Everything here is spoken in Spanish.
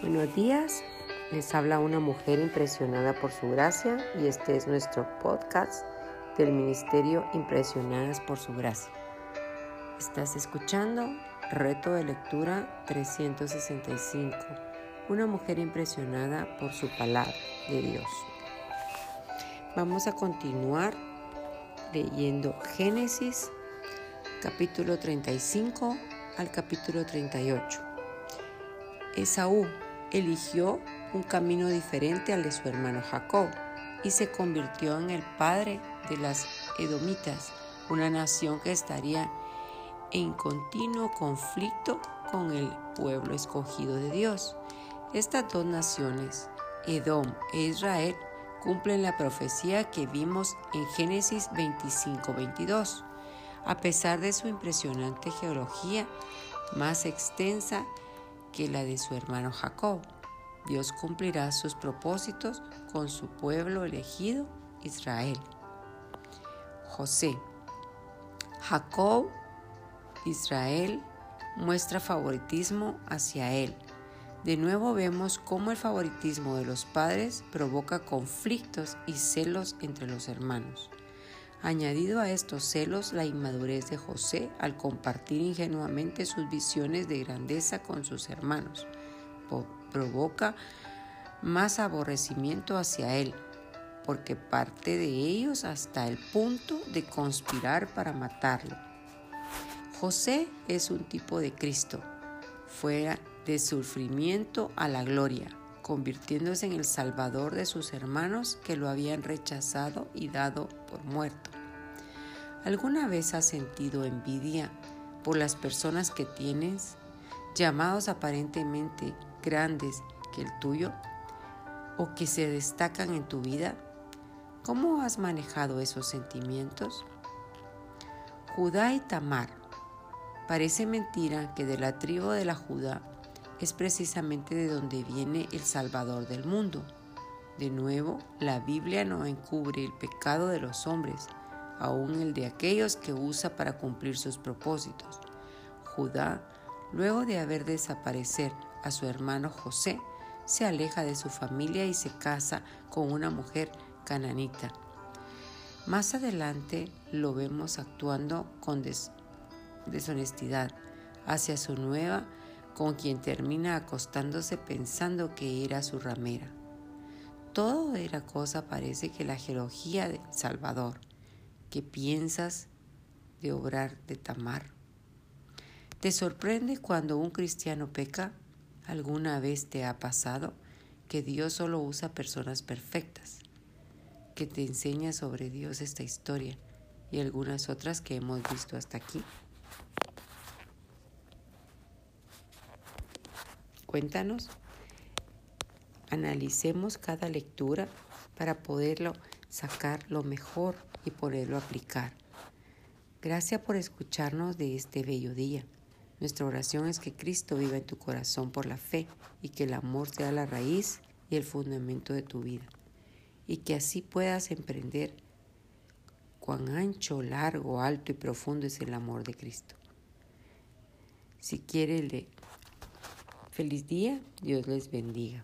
Buenos días, les habla una mujer impresionada por su gracia y este es nuestro podcast del Ministerio Impresionadas por su gracia. Estás escuchando Reto de Lectura 365, una mujer impresionada por su palabra de Dios. Vamos a continuar leyendo Génesis capítulo 35 al capítulo 38. Esaú eligió un camino diferente al de su hermano Jacob y se convirtió en el padre de las edomitas, una nación que estaría en continuo conflicto con el pueblo escogido de Dios. Estas dos naciones, Edom e Israel, cumplen la profecía que vimos en Génesis 25-22. A pesar de su impresionante geología, más extensa que la de su hermano Jacob. Dios cumplirá sus propósitos con su pueblo elegido, Israel. José. Jacob, Israel, muestra favoritismo hacia él. De nuevo vemos cómo el favoritismo de los padres provoca conflictos y celos entre los hermanos. Añadido a estos celos la inmadurez de José al compartir ingenuamente sus visiones de grandeza con sus hermanos, provoca más aborrecimiento hacia él, porque parte de ellos hasta el punto de conspirar para matarlo. José es un tipo de Cristo, fuera de sufrimiento a la gloria, convirtiéndose en el salvador de sus hermanos que lo habían rechazado y dado por muerto. ¿Alguna vez has sentido envidia por las personas que tienes, llamados aparentemente grandes que el tuyo, o que se destacan en tu vida? ¿Cómo has manejado esos sentimientos? Judá y Tamar. Parece mentira que de la tribu de la Judá es precisamente de donde viene el Salvador del mundo. De nuevo, la Biblia no encubre el pecado de los hombres, aun el de aquellos que usa para cumplir sus propósitos. Judá, luego de haber desaparecer a su hermano José, se aleja de su familia y se casa con una mujer cananita. Más adelante lo vemos actuando con deshonestidad hacia su nueva con quien termina acostándose pensando que era su ramera. Todo era cosa parece que la geología del Salvador. ¿Qué piensas de obrar de Tamar? ¿Te sorprende cuando un cristiano peca? ¿Alguna vez te ha pasado que Dios solo usa personas perfectas? Que te enseña sobre Dios esta historia y algunas otras que hemos visto hasta aquí. Cuéntanos, analicemos cada lectura para poderlo sacar lo mejor y poderlo aplicar. Gracias por escucharnos de este bello día. Nuestra oración es que Cristo viva en tu corazón por la fe y que el amor sea la raíz y el fundamento de tu vida. Y que así puedas emprender cuán ancho, largo, alto y profundo es el amor de Cristo. Si quiere Feliz día, Dios les bendiga.